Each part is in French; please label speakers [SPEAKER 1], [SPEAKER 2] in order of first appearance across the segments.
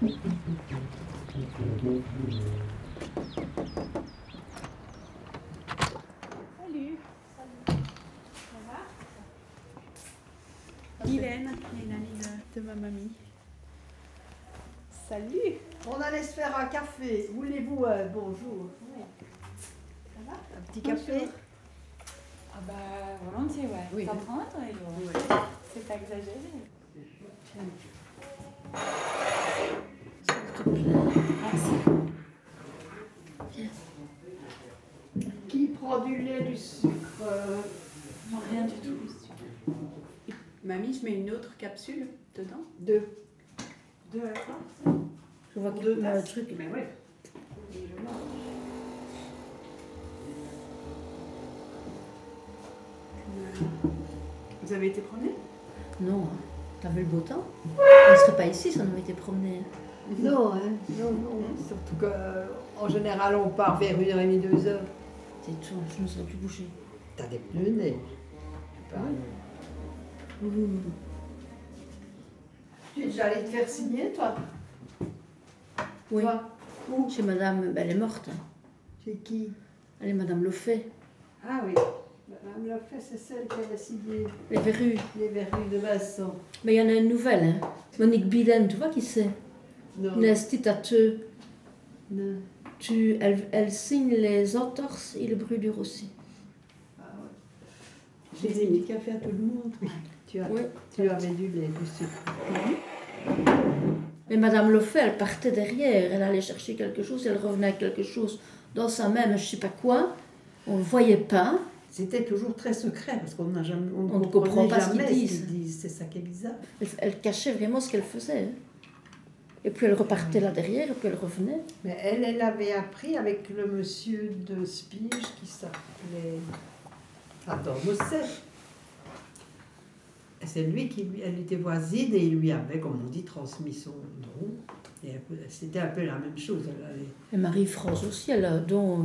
[SPEAKER 1] Salut. Ça va Hélène, les nannies de, de ma mamie. Salut.
[SPEAKER 2] On allait se faire un café. Voulez-vous euh, bonjour?
[SPEAKER 1] Ça va?
[SPEAKER 2] Un petit café?
[SPEAKER 1] Ah bah volontiers, ouais.
[SPEAKER 2] Oui.
[SPEAKER 1] T'en prends un toi,
[SPEAKER 2] Oui.
[SPEAKER 1] C'est pas exagéré. Merci.
[SPEAKER 2] Qui prend du lait, du sucre? Euh,
[SPEAKER 1] Non, rien du tout. Mamie, je mets une autre capsule dedans?
[SPEAKER 2] Deux. Deux à quoi
[SPEAKER 3] Je vois
[SPEAKER 2] Deux
[SPEAKER 3] un
[SPEAKER 2] tasses.
[SPEAKER 3] truc.
[SPEAKER 2] Mais oui.
[SPEAKER 1] Vous avez été promener
[SPEAKER 3] Non, hein. t'as vu le beau temps? On ne serait pas ici si on avait été promené.
[SPEAKER 2] Non, hein. non, non. Surtout qu'en général, on part vers une heure et demie, deux heures.
[SPEAKER 3] C'est tout, je ne serais plus bouger.
[SPEAKER 2] T'as des pneus neige. Tu es déjà allé te faire signer, toi?
[SPEAKER 3] Oui,
[SPEAKER 2] Toi? Où?
[SPEAKER 3] Chez madame, ben, elle est morte.
[SPEAKER 2] Chez qui?
[SPEAKER 3] Elle est madame Loffet.
[SPEAKER 2] Ah oui. Madame l'a fait, c'est celle qui avait signé
[SPEAKER 3] Les verrues.
[SPEAKER 2] les verrues de Vincent.
[SPEAKER 3] Mais il y en a une nouvelle. Hein. Monique Biden, tu vois qui c'est?
[SPEAKER 2] Non.
[SPEAKER 3] Tu, elle, elle signe les entorses et le brûlure aussi.
[SPEAKER 2] Ah ouais. J'ai dit du café à tout le monde. Oui. Tu, as,
[SPEAKER 3] Oui.
[SPEAKER 2] tu avais du lait, du sucre.
[SPEAKER 3] Mais madame Loffet, elle partait derrière. Elle allait chercher quelque chose, elle revenait avec quelque chose dans sa main, mais je sais pas quoi. On ne voyait pas.
[SPEAKER 2] C'était toujours très secret parce qu'on n'a jamais, on ne
[SPEAKER 3] On ne comprend pas ce
[SPEAKER 2] jamais
[SPEAKER 3] qu'ils
[SPEAKER 2] ce
[SPEAKER 3] disent.
[SPEAKER 2] qu'ils disent. C'est ça qui est bizarre.
[SPEAKER 3] Elle, elle cachait vraiment ce qu'elle faisait. Et puis elle repartait là derrière, et puis elle revenait.
[SPEAKER 2] Mais elle, elle avait appris avec le monsieur de Spige qui s'appelait. Attends, Mosset. Et C'est lui qui, lui- elle était voisine et il lui avait, comme on dit, transmis son don. Et un c'était un peu la même chose. Elle, avait-
[SPEAKER 3] Et Marie-France aussi, elle a dont. euh,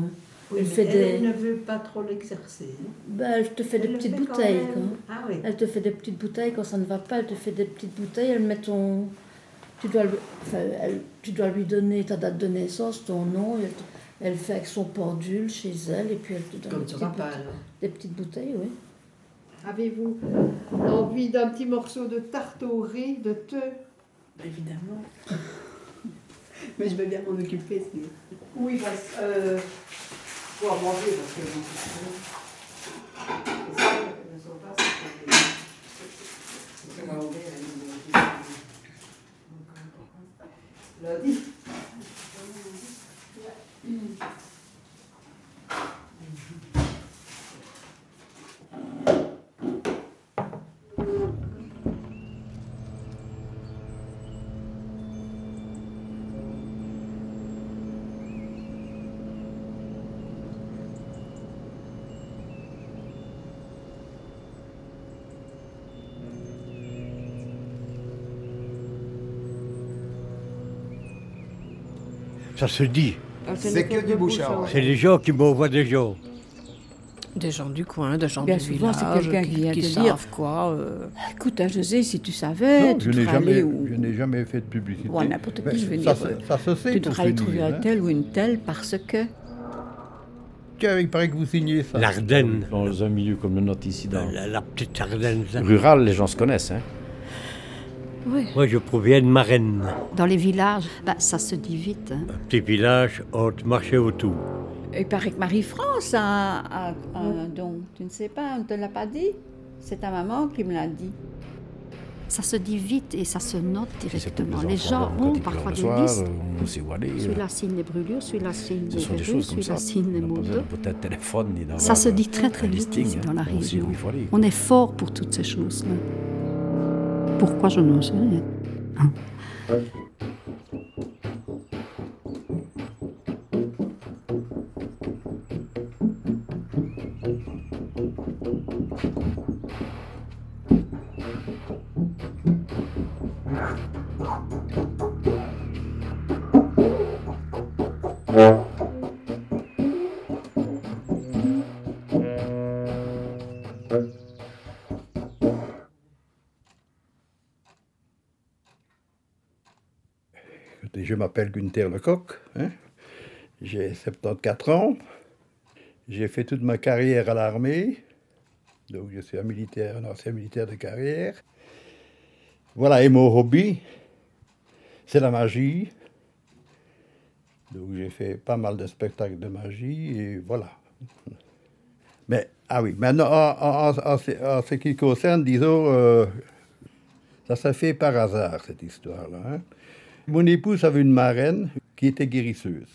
[SPEAKER 2] Oui,
[SPEAKER 3] Elle fait
[SPEAKER 2] elle,
[SPEAKER 3] des-
[SPEAKER 2] elle ne veut pas trop l'exercer. hein.
[SPEAKER 3] ben, elle te fait des
[SPEAKER 2] Elle
[SPEAKER 3] petites
[SPEAKER 2] fait quand
[SPEAKER 3] bouteilles.
[SPEAKER 2] même.
[SPEAKER 3] quoi.
[SPEAKER 2] Ah oui.
[SPEAKER 3] Elle te fait des petites bouteilles quand ça ne va pas, elle te fait des petites bouteilles, elle met ton. Tu dois, lui- enfin, elle- tu dois lui donner ta date de naissance, ton nom, elle, elle fait avec son pendule chez elle, et puis elle te donne
[SPEAKER 2] Comme
[SPEAKER 3] des petites, bouteilles,
[SPEAKER 2] alors.
[SPEAKER 3] des petites bouteilles, oui.
[SPEAKER 2] Avez-vous envie d'un petit morceau de tarte au riz, de thé?
[SPEAKER 1] Évidemment. Mais je vais bien m'en occuper.
[SPEAKER 2] Oui, parce euh, faut en manger parce que les autres ne sont pas c'est pas
[SPEAKER 4] Ça se dit.
[SPEAKER 5] C'est que du bouchard.
[SPEAKER 4] C'est les gens qui m'envoient des gens.
[SPEAKER 6] Des gens du coin, des gens
[SPEAKER 7] Bien
[SPEAKER 6] du
[SPEAKER 7] souvent, c'est quelqu'un qui vient te
[SPEAKER 6] savent
[SPEAKER 7] dire,
[SPEAKER 6] quoi. euh,
[SPEAKER 7] Écoute, hein, José, si tu savais,
[SPEAKER 5] Non,
[SPEAKER 7] tu
[SPEAKER 5] je n'ai jamais,
[SPEAKER 7] où
[SPEAKER 5] je n'ai jamais fait de publicité.
[SPEAKER 7] Ou à n'importe qui,
[SPEAKER 5] Mais
[SPEAKER 7] je veux
[SPEAKER 5] ça,
[SPEAKER 7] dire,
[SPEAKER 5] se- ça se sait
[SPEAKER 7] Tu devrais trouver un
[SPEAKER 5] hein.
[SPEAKER 7] tel ou une telle parce que.
[SPEAKER 5] Tiens, il paraît que vous signez ça.
[SPEAKER 4] L'Ardenne.
[SPEAKER 8] Dans un milieu comme le nôtre ici, dans
[SPEAKER 4] La, la petite Ardenne.
[SPEAKER 8] rural, les gens se connaissent. Hein.
[SPEAKER 7] Oui.
[SPEAKER 4] Moi, je proviens de Marraine.
[SPEAKER 7] Dans les villages, bah, ça se dit vite. hein.
[SPEAKER 4] Un petit village entre marché autour.
[SPEAKER 7] Il paraît que Marie-France a, a un don. Tu ne sais pas, on ne te l'a pas dit C'est ta maman qui me l'a dit. Ça se dit vite et ça se note directement.
[SPEAKER 8] les
[SPEAKER 7] gens ont parfois des
[SPEAKER 8] soir,
[SPEAKER 7] listes.
[SPEAKER 8] euh, on sait où aller. euh.
[SPEAKER 7] Celui-là signe les brûlures, celui-là signe les verrues, celui-là signe les
[SPEAKER 8] On
[SPEAKER 7] mots Ça se dit très très vite ici
[SPEAKER 8] hein.
[SPEAKER 7] dans la
[SPEAKER 8] On
[SPEAKER 7] région. On est fort pour toutes ces choses-là. Pourquoi je n'en sais Hein?
[SPEAKER 5] Je m'appelle Gunther Lecoq. hein. J'ai 74 ans. J'ai fait toute ma carrière à l'armée. Donc, je suis un militaire, un ancien militaire de carrière. Voilà, et mon hobby, c'est la magie. Donc, j'ai fait pas mal de spectacles de magie et voilà. Mais, ah oui, maintenant, en, ce qui concerne, disons, euh, ça s'est fait par hasard, cette histoire-là. hein. Mon épouse avait une marraine qui était guérisseuse.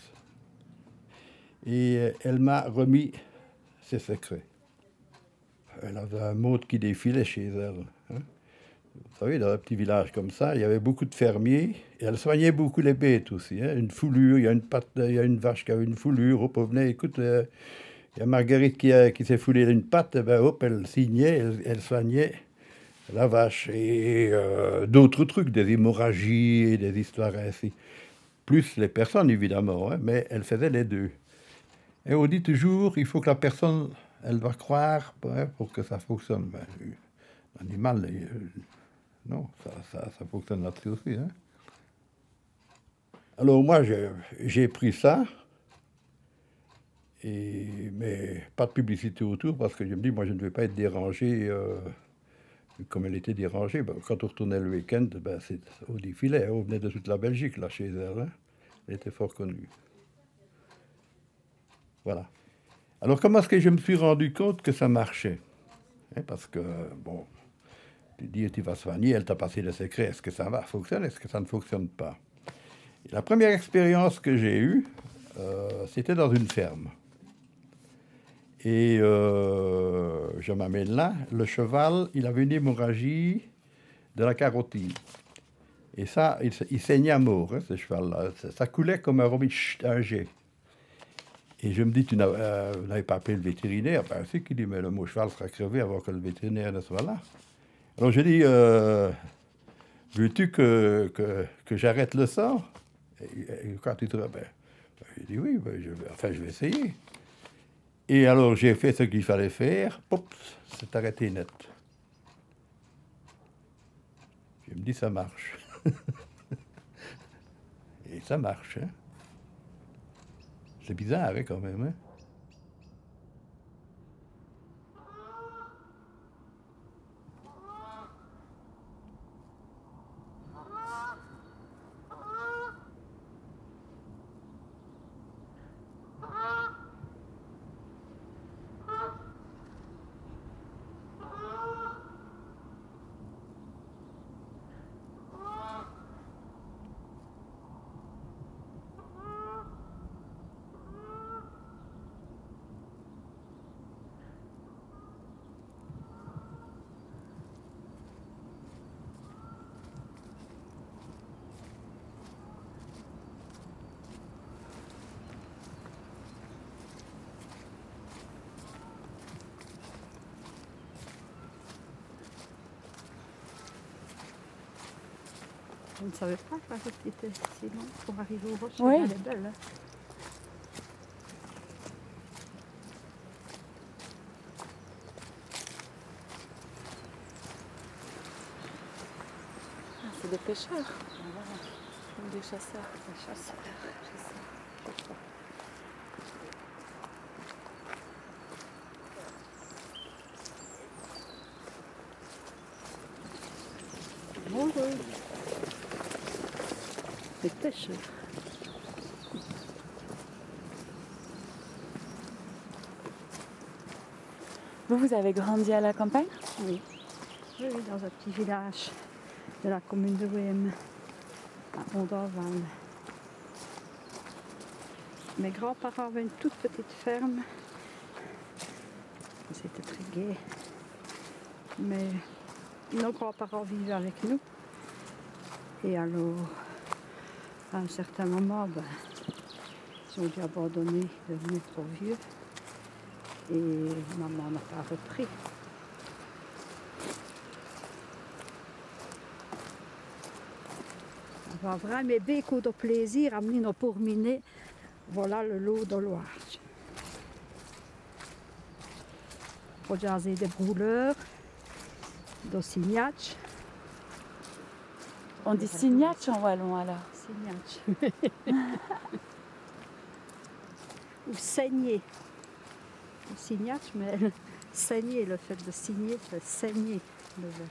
[SPEAKER 5] Et euh, elle m'a remis ses secrets. Elle avait un mode qui défilait chez elle. hein. Vous savez, dans un petit village comme ça, il y avait beaucoup de fermiers et elle soignait beaucoup les bêtes aussi. hein. Une foulure, il y a une, patte, il y a une vache qui avait une foulure, hop, on venait, écoute, euh, il y a Marguerite qui, qui s'est foulée une patte, eh ben, hop, elle signait, elle soignait la vache et euh, d'autres trucs, des hémorragies et des histoires ainsi. Plus les personnes, évidemment, hein, mais elle faisait les deux. Et on dit toujours, il faut que la personne, elle va croire hein, pour que ça fonctionne. Ben, L'animal, euh, non, ça, ça, fonctionne là-dessus aussi. hein. Alors moi, j'ai- j'ai pris ça, et, mais pas de publicité autour, parce que je me dis, moi, je ne vais pas être dérangé euh, comme elle était dérangée. Ben, quand on retournait le week-end, ben, c'est au défilé, hein, on venait de toute la Belgique, là, chez elle. hein. Elle était fort connue. Voilà. Alors, comment est-ce que je me suis rendu compte que ça marchait? Hein, Parce que, bon, tu dis, tu vas soigner, elle t'a passé le secret. Est-ce que ça va fonctionner Est-ce que ça ne fonctionne pas? La première expérience que j'ai eue, euh, c'était dans une ferme. Et euh, je m'amène là, le cheval, il avait une hémorragie de la carotide. Et ça, il, il saignait à mort, hein, ce cheval-là. Ça, coulait comme un robin, chut, un. Et je me dis, tu euh, n'avez pas appelé le vétérinaire Ben, si, qui dit, mais le mot cheval sera crevé avant que le vétérinaire ne soit là. Alors je dis, euh, veux-tu que, que, j'arrête le sang et, quand il te ben, ben, il dit oui, ben, enfin je vais essayer. Et alors j'ai fait ce qu'il fallait faire, pop, c'est arrêté net. Je me dis, ça marche. et ça marche. hein. C'est bizarre hein, quand même. hein.
[SPEAKER 7] Je ne savais pas que la route était si longue pour arriver au rocher.
[SPEAKER 9] Oui.
[SPEAKER 7] Elle est belle. hein.
[SPEAKER 9] Ah, c'est des pêcheurs. Ou des chasseurs.
[SPEAKER 7] Des chasseurs. Bonjour.
[SPEAKER 9] Vous, vous avez grandi à la campagne?
[SPEAKER 7] Oui. Oui, dans un petit village de la commune de Wem, à Ondorval. Mes grands-parents avaient une toute petite ferme. C'était très gai. Mais nos grands-parents vivaient avec nous. Et alors, à un certain moment, ben, ils ont dû abandonner, devenir trop vieux. Et maman n'a pas repris. Vrij mee bezig de plaisir, amener nos pour miner Voilà le lot de Loire. Pour jaser des brûleurs, d'Ossignac.
[SPEAKER 9] On dit signatch en wallon alors.
[SPEAKER 7] Signac. Ou saigner. Signac, mais saigner, le fait de signer, c'est saigner le verbe.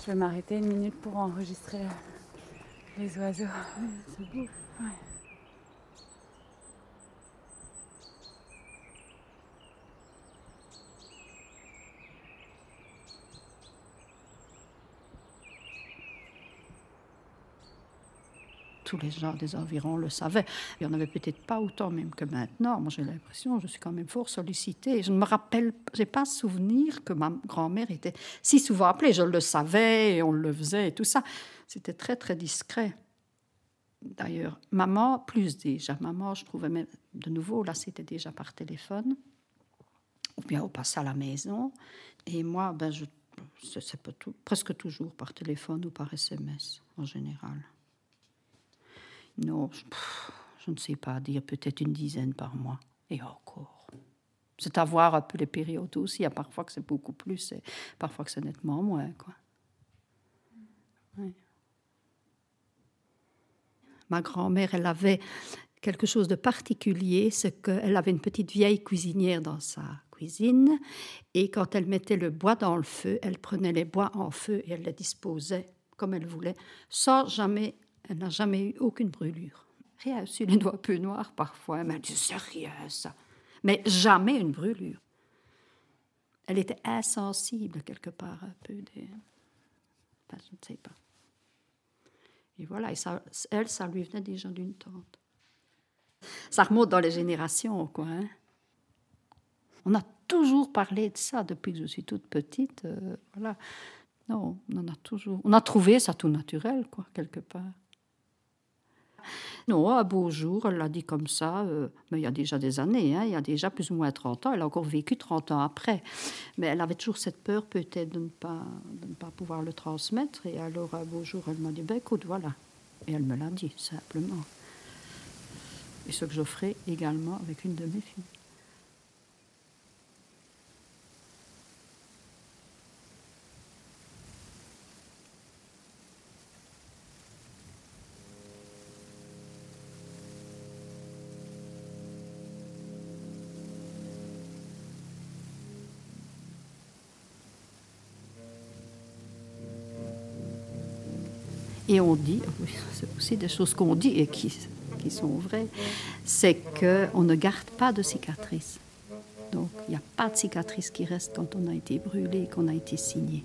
[SPEAKER 9] Je vais m'arrêter une minute pour enregistrer les oiseaux.
[SPEAKER 7] C'est beau. Tous les gens des environs le savaient. Il n'y en avait peut-être pas autant même que maintenant. Moi, j'ai l'impression, je suis quand même fort sollicitée. Je ne me rappelle, j'ai pas souvenir que ma grand-mère était si souvent appelée. Je le savais et on le faisait et tout ça. C'était très, très discret. D'ailleurs, maman, plus déjà. Maman, je trouvais même, de nouveau, là, c'était déjà par téléphone. Ou bien on passait à la maison. Et moi, ben, je, c'est, presque toujours par téléphone ou par SMS, en général. Non, je, ne sais pas dire, peut-être une dizaine par mois. Et encore. C'est à voir un peu les périodes aussi. Il y a parfois que c'est beaucoup plus et parfois que c'est nettement moins. Quoi. Ma grand-mère, elle avait quelque chose de particulier, c'est qu'elle avait une petite vieille cuisinière dans sa cuisine, et quand elle mettait le bois dans le feu, elle prenait les bois en feu et elle les disposait comme elle voulait, sans jamais, elle n'a jamais eu aucune brûlure. Rien, sur les doigts peu noirs parfois, mais elle dit rien ça, mais jamais une brûlure. Elle était insensible quelque part un peu des, enfin, je ne sais pas. Et voilà, elle, ça lui venait déjà d'une tante. Ça remonte dans les générations, quoi. Hein. On a toujours parlé de ça depuis que je suis toute petite. euh, voilà. Non, on en a toujours. On a trouvé ça tout naturel, quoi, quelque part. Non, un beau jour, elle l'a dit comme ça, euh, mais il y a déjà des années, hein, il y a déjà plus ou moins 30 ans, elle a encore vécu 30 ans après. Mais elle avait toujours cette peur peut-être de, ne pas- de ne pas pouvoir le transmettre. Et alors, un beau jour, elle m'a dit, ben, écoute, voilà. Et elle me l'a dit, simplement. Et ce que je également avec une de mes filles. Et on dit, c'est aussi des choses qu'on dit et qui, qui sont vraies, c'est qu'on ne garde pas de cicatrices. Donc, il n'y a pas de cicatrices qui restent quand on a été brûlé et qu'on a été signé.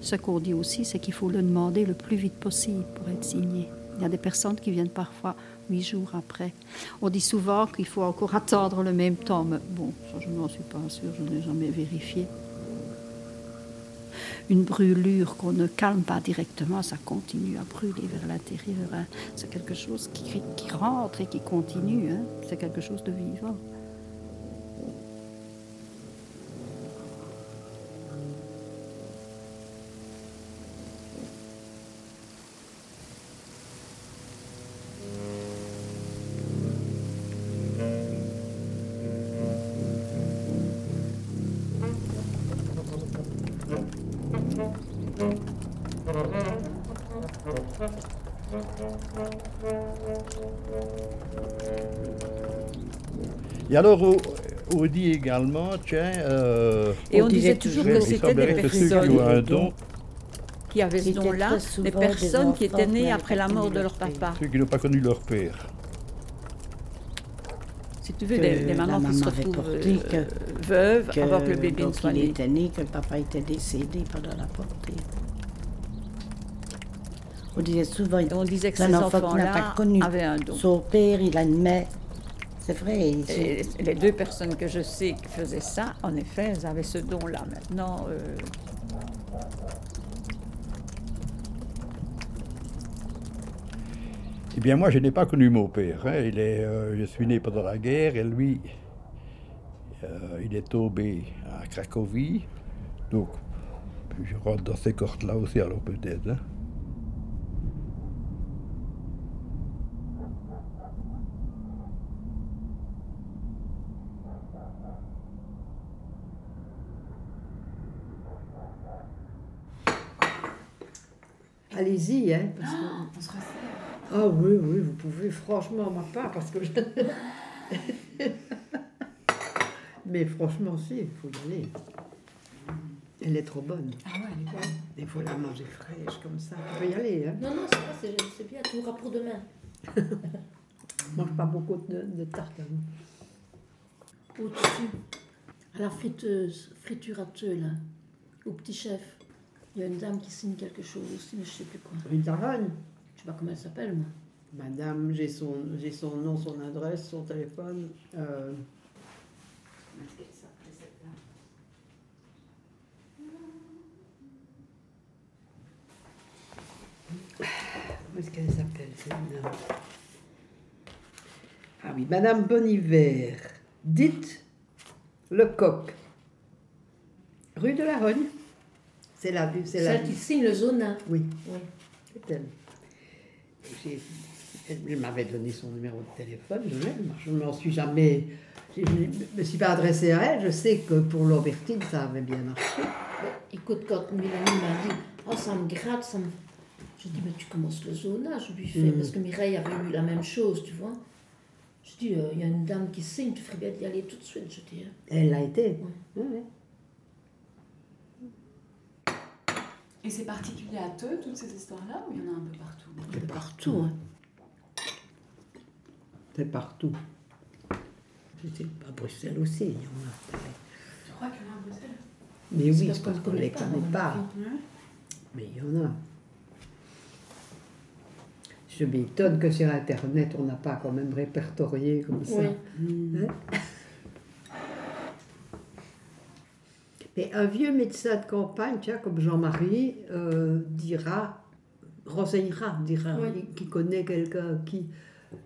[SPEAKER 7] Ce qu'on dit aussi, c'est qu'il faut le demander le plus vite possible pour être signé. Il y a des personnes qui viennent parfois huit jours après. On dit souvent qu'il faut encore attendre le même temps, mais bon, ça, je n'en suis pas sûre, je n'ai jamais vérifié une brûlure qu'on ne calme pas directement, ça continue à brûler vers l'intérieur. hein. C'est quelque chose qui, rentre et qui continue. hein. C'est quelque chose de vivant.
[SPEAKER 5] Et alors, on, on dit également, tiens, euh,
[SPEAKER 10] Et on, disait toujours que
[SPEAKER 5] il
[SPEAKER 10] c'était des
[SPEAKER 5] ceux qui un
[SPEAKER 10] personnes
[SPEAKER 5] don,
[SPEAKER 10] qui avaient ce don-là, des personnes qui étaient nées après la mort de
[SPEAKER 2] leur
[SPEAKER 10] papa.
[SPEAKER 5] ceux qui n'ont pas connu leur père.
[SPEAKER 10] Si tu veux,
[SPEAKER 2] que
[SPEAKER 10] des, des mamans qui se retrouvent euh,
[SPEAKER 2] que-
[SPEAKER 10] veuves
[SPEAKER 2] que,
[SPEAKER 10] avant que le bébé ne soit né.
[SPEAKER 2] était né, que le papa était décédé pendant la portée. On disait souvent,
[SPEAKER 10] on disait que ces
[SPEAKER 2] un enfant qui n'a
[SPEAKER 10] enfants-là
[SPEAKER 2] pas connu
[SPEAKER 10] avaient un don.
[SPEAKER 2] son père, il admet. C'est vrai.
[SPEAKER 10] Et les deux personnes que je sais qui faisaient ça, en effet, elles avaient ce don-là. Maintenant, euh,
[SPEAKER 5] Eh bien, moi, je n'ai pas connu mon père. hein. Il est, euh, je suis né pendant la guerre et lui, euh, il est tombé à Cracovie. Donc, Puis je rentre dans ces cordes-là aussi, alors peut-être. hein.
[SPEAKER 2] Allez-y, hein. Parce que...
[SPEAKER 9] On se resserre.
[SPEAKER 2] Ah oui, oui, vous pouvez, franchement, moi pas, parce que je... Mais franchement, si, il faut y aller. Elle est trop bonne.
[SPEAKER 9] Ah ouais, elle est bonne.
[SPEAKER 2] Il faut la manger fraîche, comme ça. Tu peux y aller, hein.
[SPEAKER 3] Non, non, c'est pas, c'est, c'est bien, tu auras pour demain.
[SPEAKER 2] Je mange pas beaucoup de, de tarte. hein.
[SPEAKER 3] Au-dessus, à la friteuse, friturateuse, là, au petit chef. Il y a une dame qui signe quelque chose aussi, mais je sais plus quoi.
[SPEAKER 2] Une daronne.
[SPEAKER 3] Je sais pas comment elle s'appelle, moi.
[SPEAKER 2] Madame, j'ai son, j'ai son nom, son adresse, son téléphone. Euh, Comment est-ce qu'elle s'appelle celle-là Ah oui, Madame Boniver. Dites le coq. Rue de la Rogne. C'est la c'est la
[SPEAKER 3] Celle qui signe le zona.
[SPEAKER 2] Oui,
[SPEAKER 3] Oui.
[SPEAKER 2] c'est elle. M'avait donné son numéro de téléphone, je ne m'en suis jamais. Je ne me suis pas adressée à elle, je sais que pour l'aubertine, ça avait bien marché.
[SPEAKER 3] Écoute, quand Mélanie m'a dit, oh, ça me gratte, ça me. Je dis, mais tu commences le zona, je lui fais,
[SPEAKER 2] Mhm.
[SPEAKER 3] parce que Mireille avait eu la même chose, tu vois. Je dis, euh, il y a une dame qui signe, tu ferais bien d'y aller tout de suite, je dis. hein.
[SPEAKER 2] Elle l'a été. Oui, oui.
[SPEAKER 9] Et c'est particulier à Teux, toutes ces histoires-là, ou il y en a un peu partout?
[SPEAKER 3] C'est partout, hein.
[SPEAKER 2] C'est partout. C'est à Bruxelles aussi, il y en a.
[SPEAKER 9] Je crois qu'il y en a à Bruxelles?
[SPEAKER 2] Mais oui,
[SPEAKER 3] parce
[SPEAKER 2] c'est
[SPEAKER 3] qu'on ne
[SPEAKER 2] les
[SPEAKER 3] pas,
[SPEAKER 2] connaît
[SPEAKER 3] on
[SPEAKER 2] pas. Mais il y en a. Je m'étonne que sur Internet, on n'a pas quand même répertorié comme ça.
[SPEAKER 3] Oui.
[SPEAKER 2] Hein? Mais un vieux médecin de campagne, tu vois, comme Jean-Marie, euh, dira, renseignera, dira,
[SPEAKER 3] Oui.
[SPEAKER 2] qui connaît quelqu'un qui.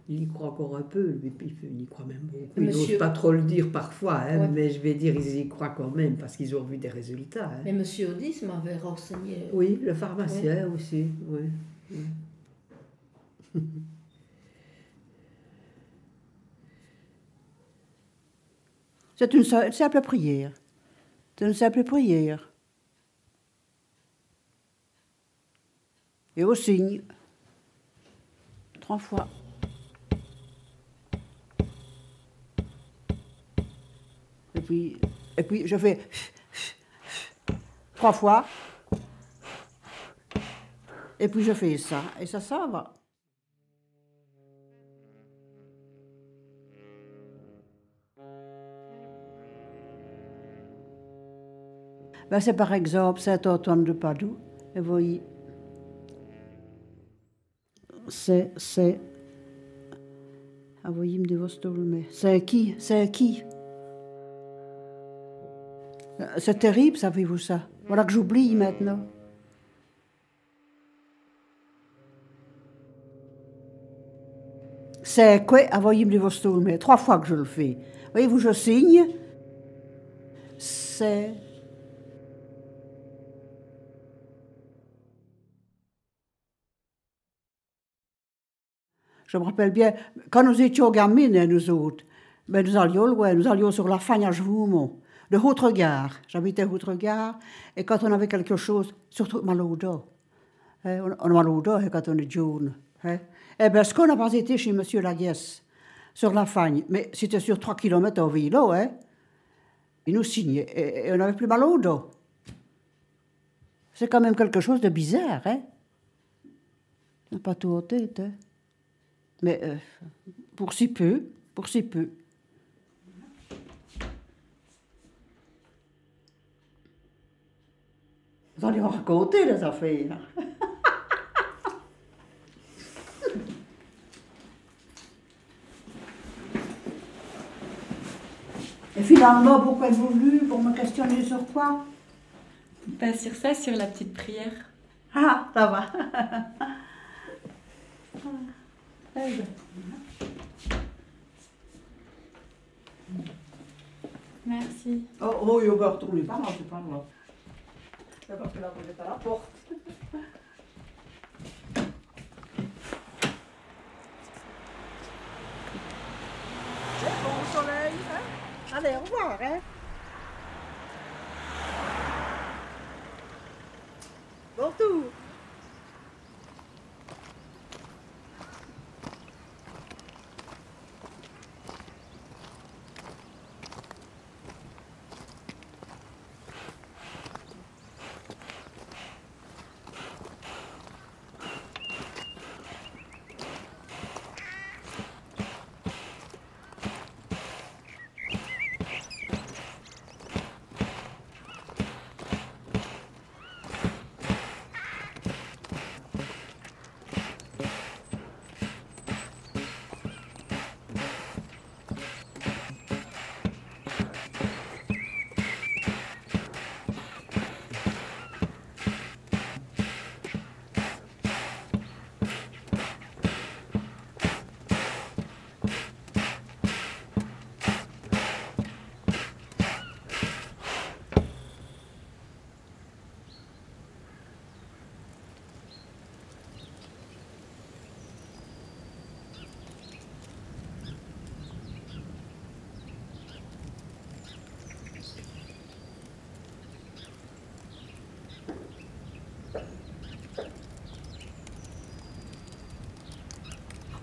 [SPEAKER 2] Il y croit encore un peu, lui, il y croit même beaucoup. Il
[SPEAKER 3] Monsieur-
[SPEAKER 2] n'ose pas trop le dire parfois, hein,
[SPEAKER 3] Ouais.
[SPEAKER 2] mais je vais dire, ils y croient quand même parce qu'ils ont vu des résultats. hein.
[SPEAKER 3] Mais Monsieur Audis m'avait renseigné.
[SPEAKER 2] Oui, le pharmacien aussi, oui. oui.
[SPEAKER 11] C'est une simple prière. C'est une simple prière. Et au signe. Trois fois. Et puis, et puis je fais trois fois. Et puis je fais ça. Et ça, ça va. Ben, c'est par exemple Saint-Antoine de Padoue. Et vous voyez, c'est, c'est, ah, me mais c'est qui, c'est qui? Euh, C'est terrible, savez-vous ça? Voilà que j'oublie maintenant. C'est quoi? Ah, votre stole, mais trois fois que je le fais. Voyez-vous, je signe. C'est Je me rappelle bien, quand nous étions gamines, hein, nous autres, ben, nous allions loin, nous allions sur la Fagne à Jouemont, de Haute-Regard. J'habitais Haute-Regard, et quand on avait quelque chose, surtout Malouda, hein, on, Malouda hein, quand on est jaune. Hein. Eh bien, ce qu'on n'a pas été chez M. Laguesse, sur la Fagne, mais c'était sur 3 km au vélo, hein. Il nous signait, et, et on n'avait plus mal au dos. C'est quand même quelque chose de bizarre, hein. On n'a pas tout en tête, hein. Mais euh, pour si peu, pour si peu. Vous allez en raconter les affaires. Et finalement, pourquoi êtes-vous venu Pour me questionner sur quoi?
[SPEAKER 12] Pas sur ça, sur la petite prière.
[SPEAKER 11] Ah, ça va.
[SPEAKER 12] Merci.
[SPEAKER 11] Oh, oh, il va retourner par là, c'est pas grave.
[SPEAKER 10] C'est parce que là, vous êtes à la porte. C'est bon soleil, hein Allez, au revoir, hein Bon tour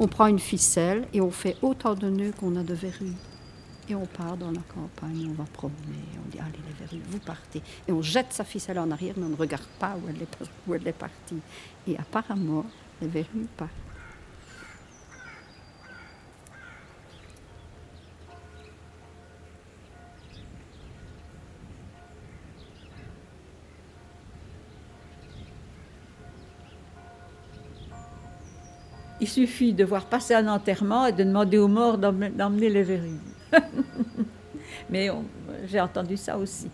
[SPEAKER 10] On prend une ficelle et on fait autant de nœuds qu'on a de verrues. Et on part dans la campagne, on va promener, on dit allez les verrues, vous partez. Et on jette sa ficelle en arrière, mais on ne regarde pas où elle est, où elle est partie. Et apparemment, les verrues partent. Il suffit de voir passer un enterrement et de demander aux morts d'emmener les verrues. Mais j'ai entendu ça aussi.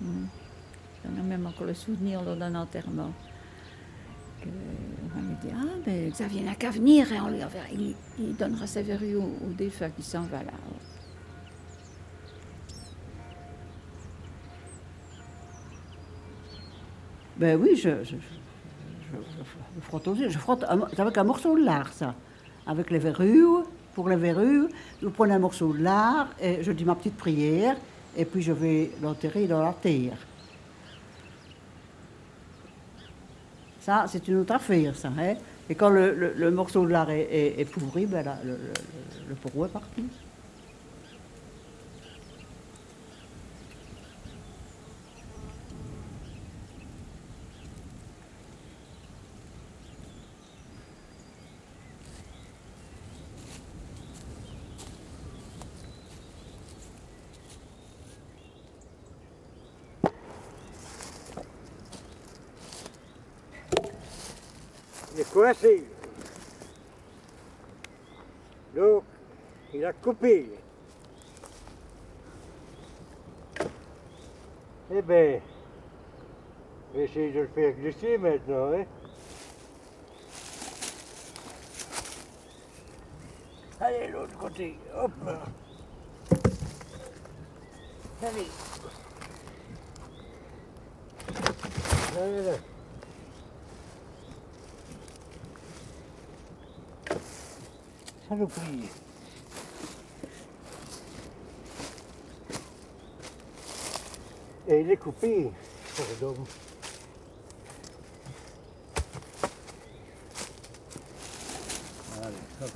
[SPEAKER 10] Hmm. J'en ai même encore le souvenir lors d'un enterrement. On me dit Ah, ben Xavier n'a qu'à venir et on lui enverra- il, il donnera ses verrues au, au défunt qui s'en va là.
[SPEAKER 11] Ben oui, je, je, je, je- je frotte frotte avec un morceau de lard, ça. Avec les verrues. Pour les verrues, je prends un morceau de lard et je dis ma petite prière. Et puis je vais l'enterrer dans la terre. Ça, c'est une autre affaire, ça. Hein? Et quand le, morceau de lard est, est- pourri, ben là, le, le, est parti.
[SPEAKER 4] Coincé. Donc, il a coupé. Eh bien, je vais essayer de le faire glisser maintenant. Hein. Allez, l'autre côté. Hop là. Allez. Voilà. Saloperie. Et il est coupé. Allez, hop.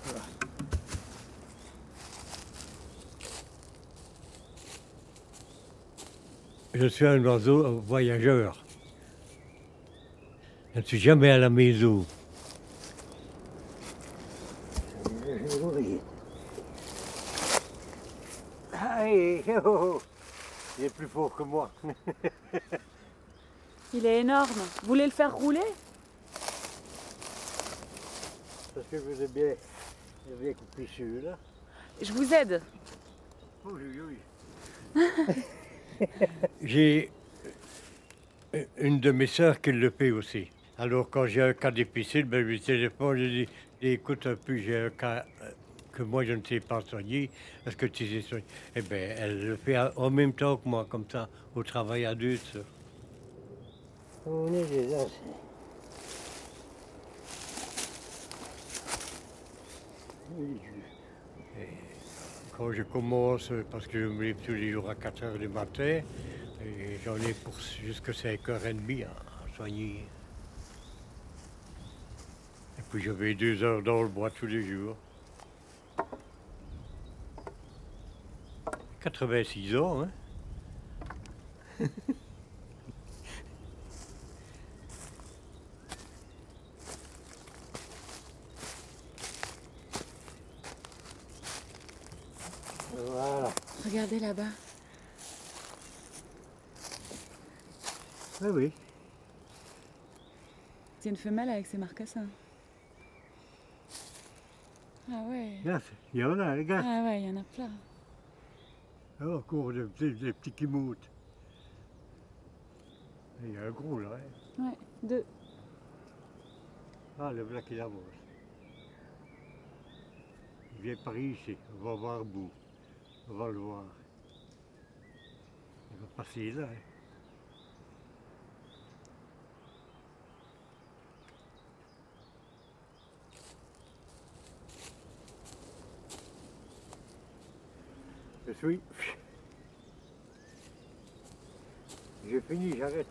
[SPEAKER 13] Je suis un oiseau voyageur. Je ne suis jamais à la maison.
[SPEAKER 4] Je vais mourir. Allez, oh, oh, oh. Que moi.
[SPEAKER 9] Il est énorme. Vous voulez le faire rouler?
[SPEAKER 4] Parce que vous avez bien, vous bien coupé celui-là.
[SPEAKER 9] Je vous aide.
[SPEAKER 4] Oui, oui, oui.
[SPEAKER 13] J'ai une de mes sœurs qui le fait aussi. Alors quand j'ai un cas difficile, ben, je lui téléphone, je dis écoute un peu, j'ai un cas euh,
[SPEAKER 4] que moi je ne sais pas soigner, est-ce que tu sais soigner? Eh bien, elle le fait en même temps que moi, comme ça, au travail à deux. ça.
[SPEAKER 14] On est des anciens.
[SPEAKER 4] Quand je commence, parce que je me lève tous les jours à 4 heures du matin, et j'en ai pour jusqu'à 5h30 à, soigner. Et puis je vais deux heures dans le bois tous les jours. 86 ans, hein
[SPEAKER 14] Voilà.
[SPEAKER 9] Regardez là-bas.
[SPEAKER 14] Oui, oui.
[SPEAKER 9] C'est une femelle avec ses marcassins. Ah ouais.
[SPEAKER 14] Il y en a, regarde.
[SPEAKER 9] Ah ouais, il y en a plein.
[SPEAKER 14] Ah, encore des petits, des petits qui montent. Il y a un gros là. hein.
[SPEAKER 9] Ouais, deux.
[SPEAKER 14] Ah, le black il avance. Il vient par ici, on va voir bout. On va le voir. Il va passer là. hein. Je suis. J'ai fini, j'arrête.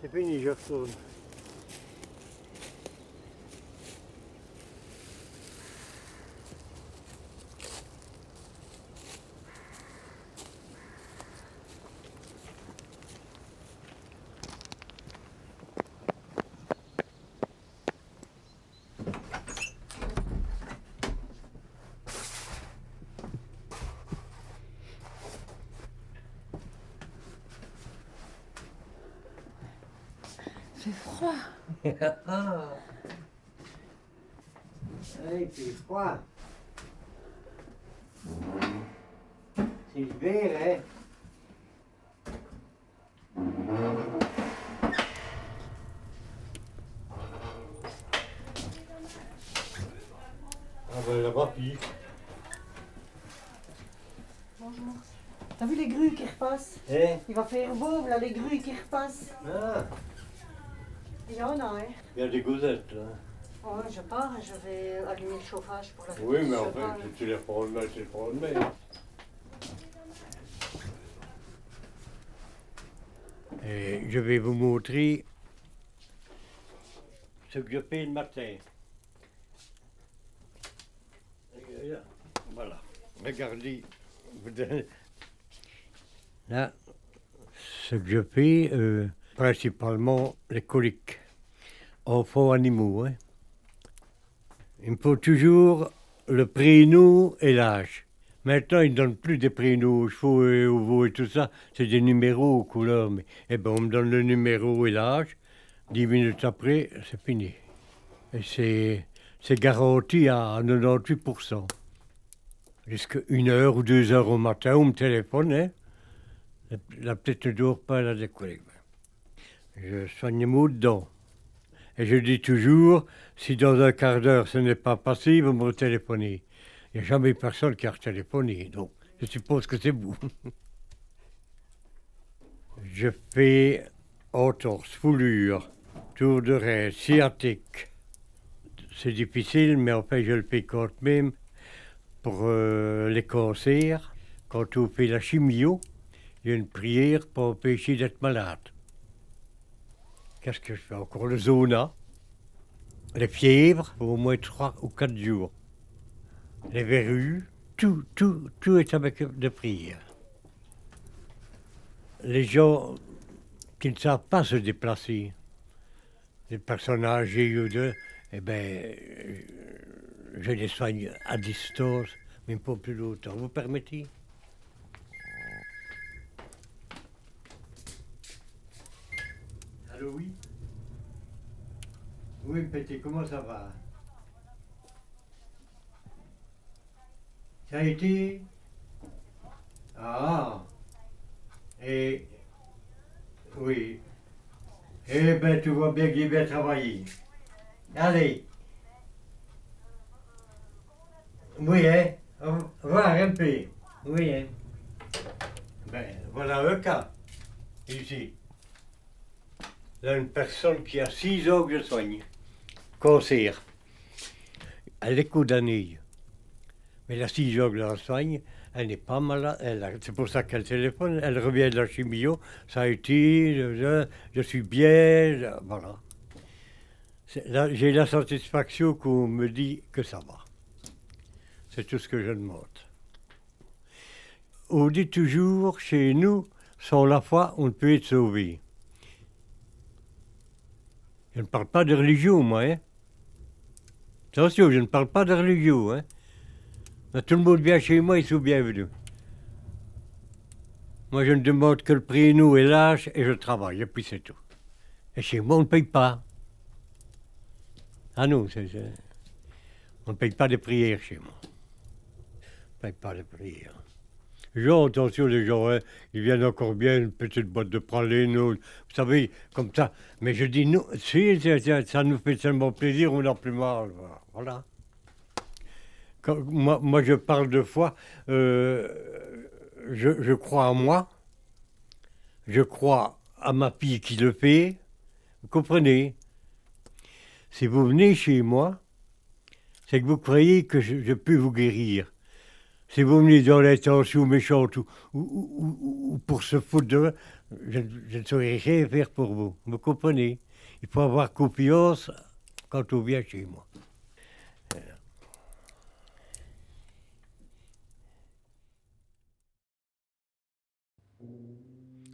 [SPEAKER 14] C'est fini, je retourne.
[SPEAKER 9] Froid.
[SPEAKER 14] il fait froid. C'est l'hiver, hein. Ah ben là-bas, puis.
[SPEAKER 15] Bonjour. T'as vu les grues qui repassent?
[SPEAKER 14] Hein?
[SPEAKER 15] Il va faire beau, là, les grues qui repassent.
[SPEAKER 14] Ah,
[SPEAKER 15] Il y en a, hein.
[SPEAKER 14] il y a des gosettes, là.
[SPEAKER 15] Ouais, je pars, je vais allumer le chauffage pour la
[SPEAKER 14] Oui, mais en fait, tu les prends le tu les mail.
[SPEAKER 4] Et je vais vous montrer ce que je paye le matin. Voilà. Regardez. vous donnez- Là, ce que je paye, euh, principalement les coliques. Enfants animaux. Hein. Il me faut toujours le prénom et l'âge. Maintenant, ils ne donnent plus des prénoms aux chevaux et aux veaux et tout ça. C'est des numéros aux couleurs. Mais, eh ben, on me donne le numéro et l'âge. Dix minutes après, c'est fini. Et c'est, garanti à 98%. Jusqu'à une heure ou deux heures au matin, on me téléphone. Hein. La, petite ne dort pas, elle a des. Je soigne maux dedans. Et je dis toujours, si dans un quart d'heure ce n'est pas passé, vous me téléphonez. Il n'y a jamais personne qui a téléphoné, donc je suppose que c'est vous. je fais entorse, foulure, tour de rein, sciatique. C'est difficile, mais en fait je le fais quand même pour euh, les cancers. Quand on fait la chimio, il y a une prière pour empêcher d'être malade. Qu'est-ce que je fais encore? Le zona, les fièvres, au moins trois ou quatre jours. Les verrues, tout, tout, tout est avec de prière. Les gens qui ne savent pas se déplacer, les personnes âgées ou deux, eh bien, je les soigne à distance, mais pas plus longtemps. Vous permettez? Oui, petit, comment ça va? Ça a été? Ah Et. Oui. Eh ben, tu vois bien qu'il bien travaillé. Allez. Oui, hein? Voir un peu. Oui, hein Ben, voilà le cas. Ici. Une personne qui a six ans que je soigne. Cancer. Elle est d'années. Mais la six ans que je soigne, elle n'est pas malade. C'est pour ça qu'elle téléphone. Elle revient de la chimio. Ça a été, je, suis bien. voilà. J'ai la satisfaction qu'on me dit que ça va. C'est tout ce que je demande. On dit toujours, chez nous, sans la foi, on ne peut être sauvé. Je ne parle pas de religion, moi. Hein. Attention, je ne parle pas de religion. Hein. Tout le monde vient chez moi, ils sont bienvenus. Moi, je ne demande que le prénom et l'âge et je travaille, et puis c'est tout. Et chez moi, on ne paye pas. Ah non, c'est- c'est- on ne paye pas de prières chez moi. On ne paye pas de prières. Gens, attention, les gens, hein, ils viennent encore bien, une petite boîte de praline, ou- vous savez, comme ça. Mais je dis non, si, ça, nous fait tellement plaisir, on n'a plus mal. Voilà. Moi, moi, je parle de foi, euh, je, crois en moi, je crois à ma fille qui le fait, vous comprenez? Si vous venez chez moi, c'est que vous croyez que je peux vous guérir. Si vous venez dans l'intention méchante ou, ou- ou- ou- ou pour se foutre de je, ne- je ne saurais rien faire pour vous. Vous comprenez? Il faut avoir confiance quand on vient chez moi.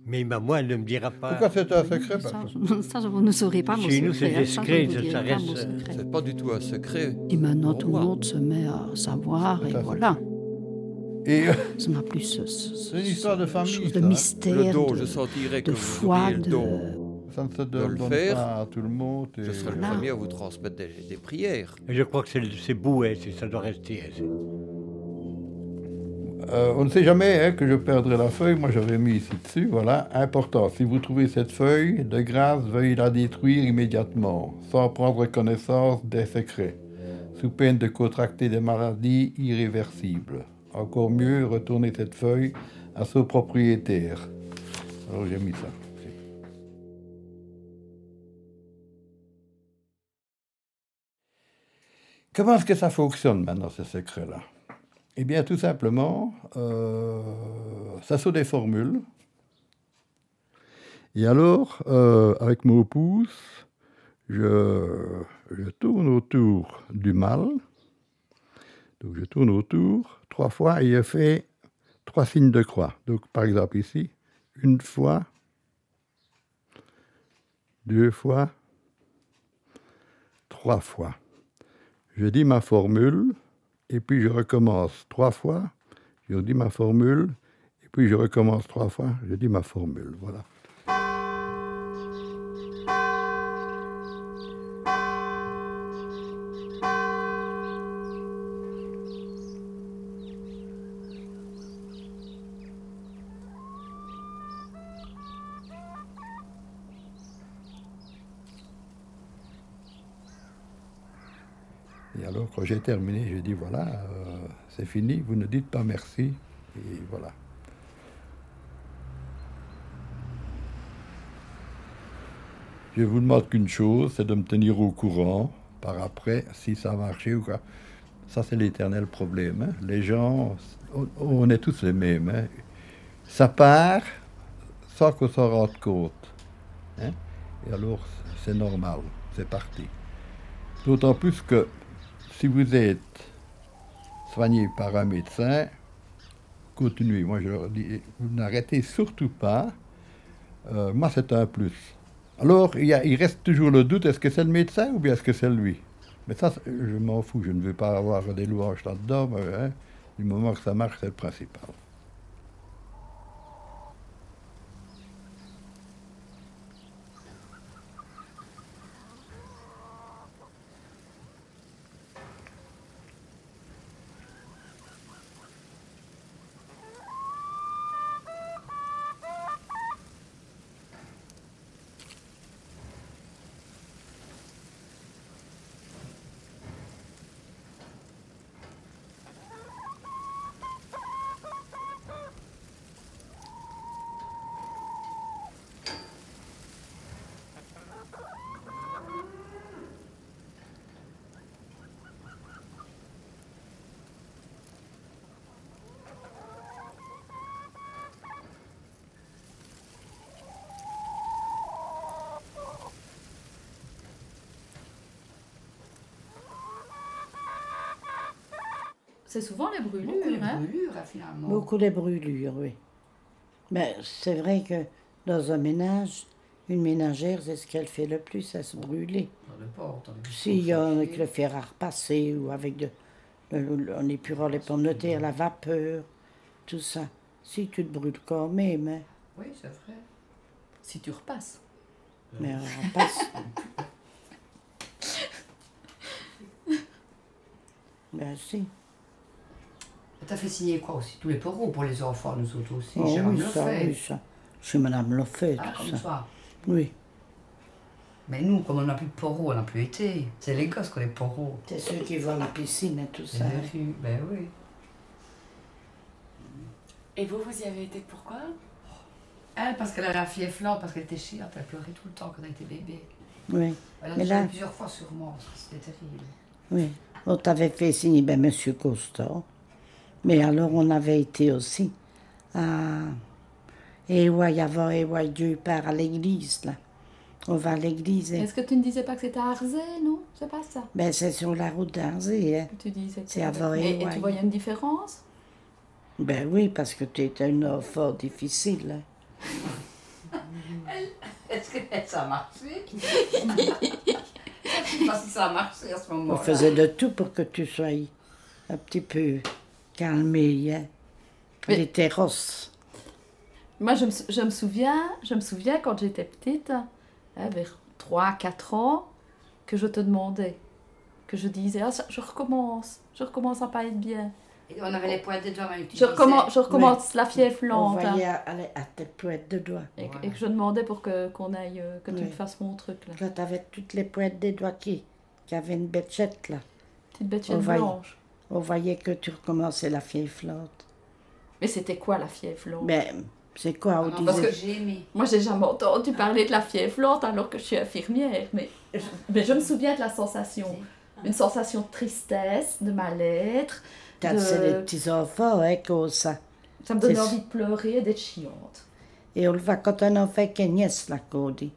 [SPEAKER 4] Mais maman, elle ne me dira pas.
[SPEAKER 5] Pourquoi c'est un secret
[SPEAKER 16] Ça, je- ça, vous ne saurez pas
[SPEAKER 4] Chez nous, c'est
[SPEAKER 16] hein,
[SPEAKER 4] discret,
[SPEAKER 16] je
[SPEAKER 4] ça, ça
[SPEAKER 16] pas
[SPEAKER 4] reste.
[SPEAKER 17] C'est pas du tout un secret.
[SPEAKER 16] Et maintenant, tout le monde se met à savoir, et voilà.
[SPEAKER 5] Et
[SPEAKER 16] Ça n'a plus ce, ce- ce-
[SPEAKER 5] C'est une histoire de famille,
[SPEAKER 16] chose
[SPEAKER 5] ça,
[SPEAKER 16] de
[SPEAKER 5] hein.
[SPEAKER 16] mystère,
[SPEAKER 17] Le
[SPEAKER 16] de,
[SPEAKER 17] je sentirais que
[SPEAKER 16] de foi, de...
[SPEAKER 17] don
[SPEAKER 5] ça ne se
[SPEAKER 17] de le
[SPEAKER 5] donne
[SPEAKER 17] faire.
[SPEAKER 5] pas à tout le monde. et-
[SPEAKER 17] Je serais le
[SPEAKER 16] Voilà.
[SPEAKER 17] premier à vous transmettre des, des prières.
[SPEAKER 4] Et je crois que c'est c'est beau, hein, c'est- ça doit rester. hein, c'est-
[SPEAKER 5] Euh, on ne sait jamais hein, que je perdrai la feuille. Moi, j'avais mis ici dessus. Voilà, important. Si vous trouvez cette feuille, de grâce, veuillez la détruire immédiatement, sans prendre connaissance des secrets, sous peine de contracter des maladies irréversibles. Encore mieux, retournez cette feuille à son propriétaire. Alors, j'ai mis ça. Comment est-ce que ça fonctionne maintenant, ce secret-là? Eh bien, tout simplement, euh, ça sont des formules. Et alors, euh, avec mon pouce, je, je tourne autour du mal. Donc, je tourne autour trois fois et je fais trois signes de croix. Donc, par exemple, ici, une fois, deux fois, trois fois. Je dis ma formule, et puis je recommence trois fois. Je dis ma formule, et puis je recommence trois fois. Je dis ma formule. Voilà. Et alors, quand j'ai terminé, j'ai dit voilà, euh, c'est fini, vous ne dites pas merci. Et voilà. Je vous demande qu'une chose, c'est de me tenir au courant par après si ça a marché ou quoi. Ça, c'est l'éternel problème. hein. Les gens, on, est tous les mêmes. hein. Ça part sans qu'on s'en rende compte. hein. Et alors, c'est normal, c'est parti. D'autant plus que si vous êtes soigné par un médecin, continuez. Moi, je leur dis, vous n'arrêtez surtout pas. Euh, moi, c'est un plus. Alors, il, reste toujours le doute, est-ce que c'est le médecin ou bien est-ce que c'est lui? Mais ça, je m'en fous, je ne veux pas avoir des louanges là-dedans. hein, du moment que ça marche, c'est le principal.
[SPEAKER 18] C'est souvent les brûlures.
[SPEAKER 1] Beaucoup les
[SPEAKER 18] hein.
[SPEAKER 1] brûlures, hein, finalement.
[SPEAKER 15] Beaucoup de brûlures, oui. Mais c'est vrai que dans un ménage, une ménagère, c'est ce qu'elle fait le plus, c'est se brûler.
[SPEAKER 1] Dans le port, dans les
[SPEAKER 15] S'il y a avec le fer à repasser ou avec de, le- le- en épurant les pommes de terre, la vapeur, tout ça. Si tu te brûles quand même, hein.
[SPEAKER 1] Oui, c'est vrai.
[SPEAKER 18] Si tu repasses.
[SPEAKER 15] mais on repasse. ben si.
[SPEAKER 1] T'as fait signer quoi aussi? Tous les poros pour les enfants, nous autres aussi.
[SPEAKER 15] Oh
[SPEAKER 1] J'ai
[SPEAKER 15] oui, ça, oui, ça. Chez Madame Loffet,
[SPEAKER 1] Ah,
[SPEAKER 15] tout
[SPEAKER 1] comme
[SPEAKER 15] ça.
[SPEAKER 1] ça.
[SPEAKER 15] Oui.
[SPEAKER 1] Mais nous, comme on n'a plus de poros, on n'a plus été. C'est les gosses qui ont les poros.
[SPEAKER 15] C'est ceux qui vont à la piscine et tout ça.
[SPEAKER 1] rues, Ben oui.
[SPEAKER 9] Et vous, vous y avez été pourquoi
[SPEAKER 1] Elle, parce qu'elle avait la fièvre lente, parce qu'elle était chiante, elle pleurait tout le temps quand elle était bébé.
[SPEAKER 15] Oui.
[SPEAKER 1] Elle a
[SPEAKER 15] Mais là,
[SPEAKER 1] plusieurs fois sur moi, parce que c'était terrible.
[SPEAKER 15] oui. On t'avait fait signer, ben, Monsieur Costa. Mais alors, on avait été aussi à. Et ouais, avant, et ouais, Dieu part à l'église, là. On va à l'église. et-
[SPEAKER 18] Est-ce que tu ne disais pas que c'était à Arzé, non? C'est pas ça.
[SPEAKER 15] Ben, c'est sur la route d'Arzé, hein.
[SPEAKER 18] Tu disais que
[SPEAKER 15] C'est avant
[SPEAKER 18] et, et
[SPEAKER 15] Ewaï.
[SPEAKER 18] tu voyais une différence?
[SPEAKER 15] Ben oui, parce que tu étais un enfant difficile. hein.
[SPEAKER 1] Est-ce que ça a marché? Je sais pas si ça a marché à ce moment-là.
[SPEAKER 15] On faisait de tout pour que tu sois un petit peu calmé, hein.
[SPEAKER 18] Mais-
[SPEAKER 15] Les terrasses.
[SPEAKER 18] Moi, je me, sou- je me souviens, je me souviens quand j'étais petite, hein, vers 3-4 ans, que je te demandais, que je disais, ah, ça, je recommence, je recommence à pas être bien.
[SPEAKER 1] Et on avait les points des doigts, mais tu
[SPEAKER 18] Je recommence, je recommence la fièvre
[SPEAKER 15] On
[SPEAKER 18] lente. hein.
[SPEAKER 15] voyait à, tes poètes de doigts.
[SPEAKER 18] Et, que- et que je demandais pour que, qu'on aille, euh, que tu
[SPEAKER 15] Oui.
[SPEAKER 18] me fasses mon truc là.
[SPEAKER 15] Là, tu avais toutes les poètes des doigts qui, qui avaient une béchette, là.
[SPEAKER 18] Petite
[SPEAKER 15] voyait,
[SPEAKER 18] blanche.
[SPEAKER 15] On voyait que tu recommençais la fièvre lente.
[SPEAKER 18] Mais c'était quoi la fièvre lente
[SPEAKER 15] Ben, c'est quoi, on
[SPEAKER 1] Ah non, parce
[SPEAKER 15] disait...
[SPEAKER 1] que j'ai aimé.
[SPEAKER 18] Moi, j'ai jamais entendu parler de la fièvre lente alors que je suis infirmière. Mais je, mais je me souviens de la sensation. Une sensation de tristesse, de mal-être. De-
[SPEAKER 15] C'est les petits enfants, hein, qui ont ça.
[SPEAKER 18] Ça me donnait envie de pleurer et d'être chiante.
[SPEAKER 15] Et on le voit quand un enfant qui est nièce, là, qu'on dit.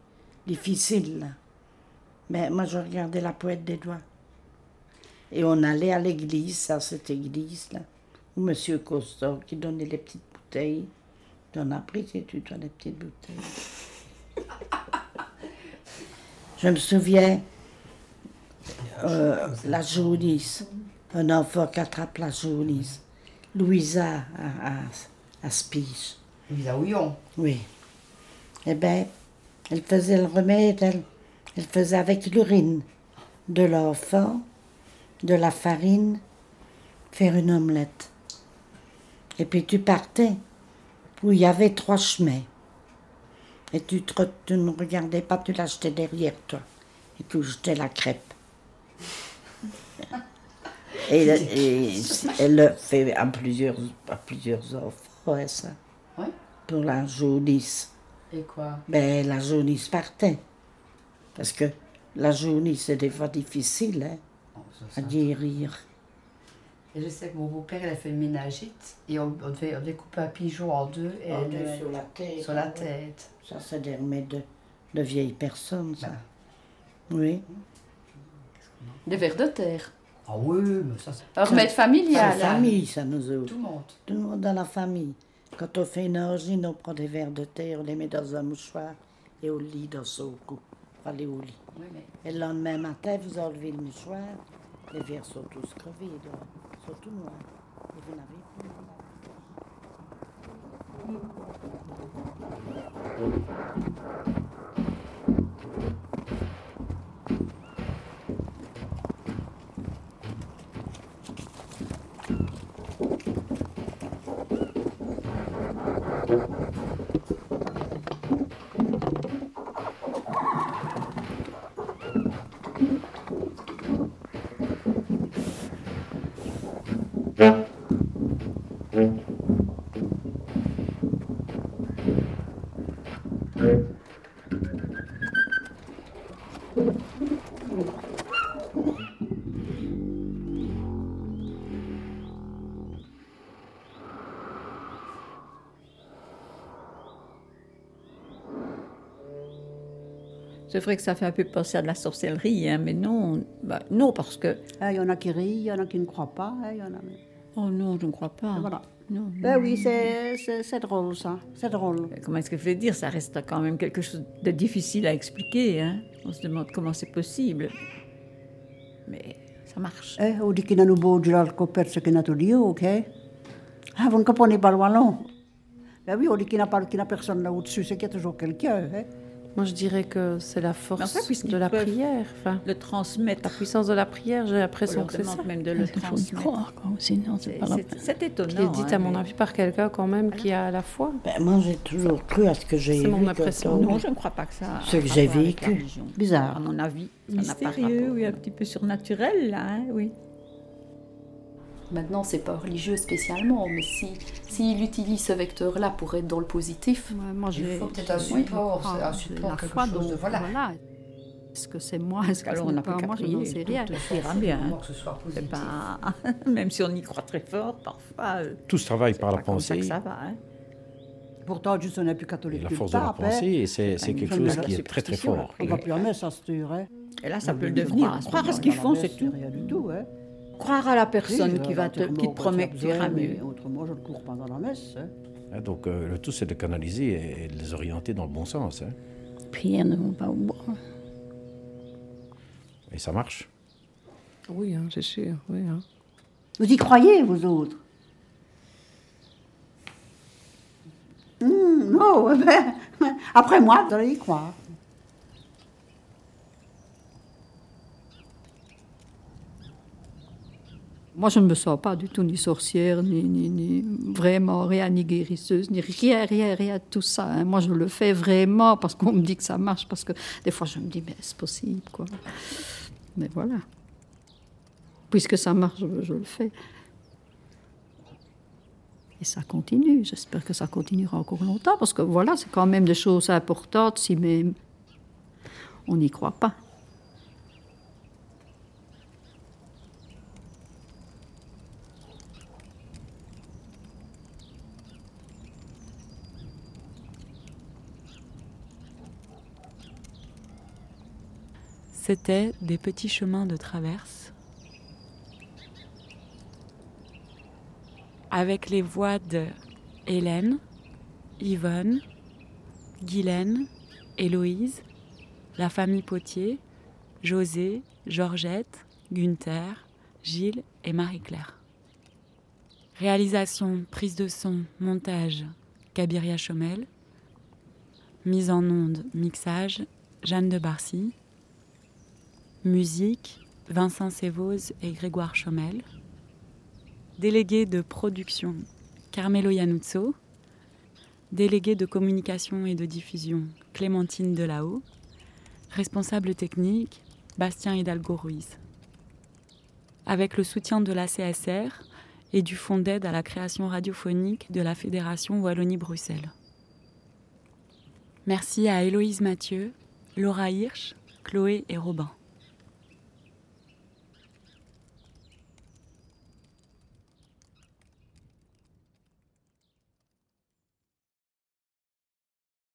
[SPEAKER 15] Difficile, là. Mais moi, je regardais la poète des doigts. Et on allait à l'église, ça, cette église, là, où M. Costa, qui donnait les petites bouteilles. Tu en as pris, tu, toi, les petites bouteilles. Je me souviens, euh, la jaunisse, un enfant qui attrape la jaunisse. Louisa à, à, à.
[SPEAKER 1] Louisa Houillon.
[SPEAKER 15] Oui. Eh bien, elle faisait le remède, elle, elle faisait avec l'urine de l'enfant, de la farine, faire une omelette. Et puis tu partais où il y avait trois chemins. Et tu, te tu ne regardais pas, tu l'achetais derrière toi. Et tu jetais la crêpe. Et, et elle le fait à plusieurs, à plusieurs enfants, hein, ça. Pour la jaunisse.
[SPEAKER 1] Et quoi?
[SPEAKER 15] Ben, la jaunisse partait. Parce que la jaunisse, c'est des fois difficile hein,
[SPEAKER 1] ça,
[SPEAKER 15] à guérir.
[SPEAKER 1] Et je sais que mon beau-père, il a fait une ménagite et on, on, devait, on découpait un pigeon en deux et
[SPEAKER 15] En
[SPEAKER 1] elle-
[SPEAKER 15] deux sur la tête,
[SPEAKER 1] Sur la
[SPEAKER 15] ouais.
[SPEAKER 1] tête.
[SPEAKER 15] Ça, c'est des remèdes de, de vieilles personnes, ça. Oui.
[SPEAKER 18] Des vers de terre.
[SPEAKER 1] Ah oui, mais ça, c'est.
[SPEAKER 18] Un remède familial.
[SPEAKER 15] La
[SPEAKER 18] hein.
[SPEAKER 15] famille, ça nous autres.
[SPEAKER 1] Tout le monde.
[SPEAKER 15] Tout le monde dans la famille. Quand on fait une angine, on prend des verres de terre, on les met dans un mouchoir et on lit dans son cou. On va aller au lit.
[SPEAKER 1] Oui, mais.
[SPEAKER 15] Et le lendemain matin, vous enlevez le mouchoir, les verres sont tous crevés. Ils sont tout noirs. Et vous n'avez plus.
[SPEAKER 10] C'est vrai que ça fait un peu penser à de la sorcellerie, hein, mais non, bah, non parce que
[SPEAKER 15] Ah, Il y en a qui rient, il y en a qui ne croient pas. hein, il y en a...
[SPEAKER 10] Oh non, je ne crois pas.
[SPEAKER 11] Voilà.
[SPEAKER 10] Non,
[SPEAKER 11] Ben oui, c'est- drôle ça, c'est drôle.
[SPEAKER 10] Comment est-ce que je vais dire? Ça reste quand même quelque chose de difficile à expliquer. Hein? On se demande comment c'est possible. Mais ça marche.
[SPEAKER 11] Eh, ho dit qu'il a beau dire al perso che nato lì, ok? Ah, vous ne comprenez pas le wallon Ben oui, on dit qu'il n'a pas qu'il n'a personne là au-dessus, c'est qu'il y a toujours quelqu'un. Hein?
[SPEAKER 6] Moi, je dirais que c'est la force de la prière. Enfin,
[SPEAKER 10] le transmettre.
[SPEAKER 6] La puissance de la prière, j'ai l'impression
[SPEAKER 10] On
[SPEAKER 6] que c'est ça.
[SPEAKER 10] demande même de le
[SPEAKER 7] Il faut y
[SPEAKER 10] transmettre.
[SPEAKER 7] croire, quoi, sinon c'est
[SPEAKER 10] C'est-
[SPEAKER 7] pas la
[SPEAKER 10] c'est-
[SPEAKER 7] peine.
[SPEAKER 10] C'est étonnant.
[SPEAKER 6] Qui est dite,
[SPEAKER 10] hein,
[SPEAKER 6] à mon
[SPEAKER 10] mais-
[SPEAKER 6] avis, par quelqu'un quand même qui a la foi.
[SPEAKER 15] Ben, moi, j'ai toujours cru à ce que j'ai
[SPEAKER 6] C'est mon impression.
[SPEAKER 10] Non, je ne crois pas que ça. a
[SPEAKER 15] Ce que j'ai vécu.
[SPEAKER 10] religion.
[SPEAKER 11] Bizarre.
[SPEAKER 10] À mon avis, ça n'a pas
[SPEAKER 9] Mystérieux,
[SPEAKER 10] rapport.
[SPEAKER 9] oui, un petit peu surnaturel, là, hein, oui.
[SPEAKER 18] Maintenant, c'est pas religieux spécialement, mais si s'il utilise ce vecteur-là pour être dans le positif,
[SPEAKER 7] moi,
[SPEAKER 18] il faut peut-être un
[SPEAKER 7] oui,
[SPEAKER 18] support, c'est un support,
[SPEAKER 7] la
[SPEAKER 18] quelque
[SPEAKER 7] foi,
[SPEAKER 18] chose
[SPEAKER 7] donc
[SPEAKER 18] de voilà.
[SPEAKER 7] voilà. Est-ce que c'est moi Est-ce que
[SPEAKER 10] Alors, on n'a
[SPEAKER 7] pas
[SPEAKER 10] plus qu'à
[SPEAKER 7] moi Je n'en sais rien.
[SPEAKER 10] Tout ira bien. hein.
[SPEAKER 18] que ce soit
[SPEAKER 10] C'est
[SPEAKER 18] positif.
[SPEAKER 10] pas... Même si on y croit très fort, parfois. euh,
[SPEAKER 8] Tout se travaille par la
[SPEAKER 10] pas comme ça
[SPEAKER 8] pensée.
[SPEAKER 10] que ça va. hein.
[SPEAKER 11] Pourtant, juste on n'est plus catholique.
[SPEAKER 8] Et la force de la
[SPEAKER 11] pape, hein.
[SPEAKER 8] pensée, et c'est quelque chose qui est très très fort.
[SPEAKER 11] On va plus en messe, ça se?
[SPEAKER 10] Et là, ça peut le devenir.
[SPEAKER 11] croire à ce
[SPEAKER 10] à qu'ils font, c'est tout.
[SPEAKER 11] rien du tout.
[SPEAKER 10] Croire à la personne
[SPEAKER 11] Oui,
[SPEAKER 10] qui, va te, qui te promet que tu
[SPEAKER 11] as
[SPEAKER 10] iras mieux.
[SPEAKER 11] Autrement, je ne cours pas dans la messe. hein.
[SPEAKER 8] Hein, Donc euh, le tout, c'est de canaliser et, et de les orienter dans le bon sens. hein.
[SPEAKER 7] Prières ne vont pas au bois.
[SPEAKER 8] Et ça marche?
[SPEAKER 6] Oui, hein, c'est sûr. Oui, hein.
[SPEAKER 11] Vous y croyez, vous autres? Hum, Non, ben, après moi, vous allez y croire.
[SPEAKER 7] Moi, je ne me sens pas du tout ni sorcière, ni, vraiment rien, ni guérisseuse, ni rien, rien, rien de tout ça. hein. Moi, je le fais vraiment parce qu'on me dit que ça marche, parce que des fois, je me dis, mais c'est possible, quoi? Mais voilà. Puisque ça marche, je le fais. Et ça continue. J'espère que ça continuera encore longtemps, parce que voilà, c'est quand même des choses importantes, si même on n'y croit pas.
[SPEAKER 9] C'était des petits chemins de traverse avec les voix de Hélène, Yvonne, Guylaine, Héloïse, la famille Potier, José, Georgette, Gunther, Gilles et Marie-Claire. Réalisation, prise de son, montage, Kabiria Chomel. Mise en onde, mixage, Jeanne de Barcy. Musique, Vincent Sévoz et Grégoire Chomel. Délégué de production, Carmelo Iannuzzo. Délégué de communication et de diffusion, Clémentine Delahaut. Responsable technique, Bastien Hidalgo Ruiz. Avec le soutien de la CSR et du Fonds d'aide à la création radiophonique de la Fédération Wallonie-Bruxelles. Merci à Héloïse Mathieu, Laura Hirsch, Chloé et Robin.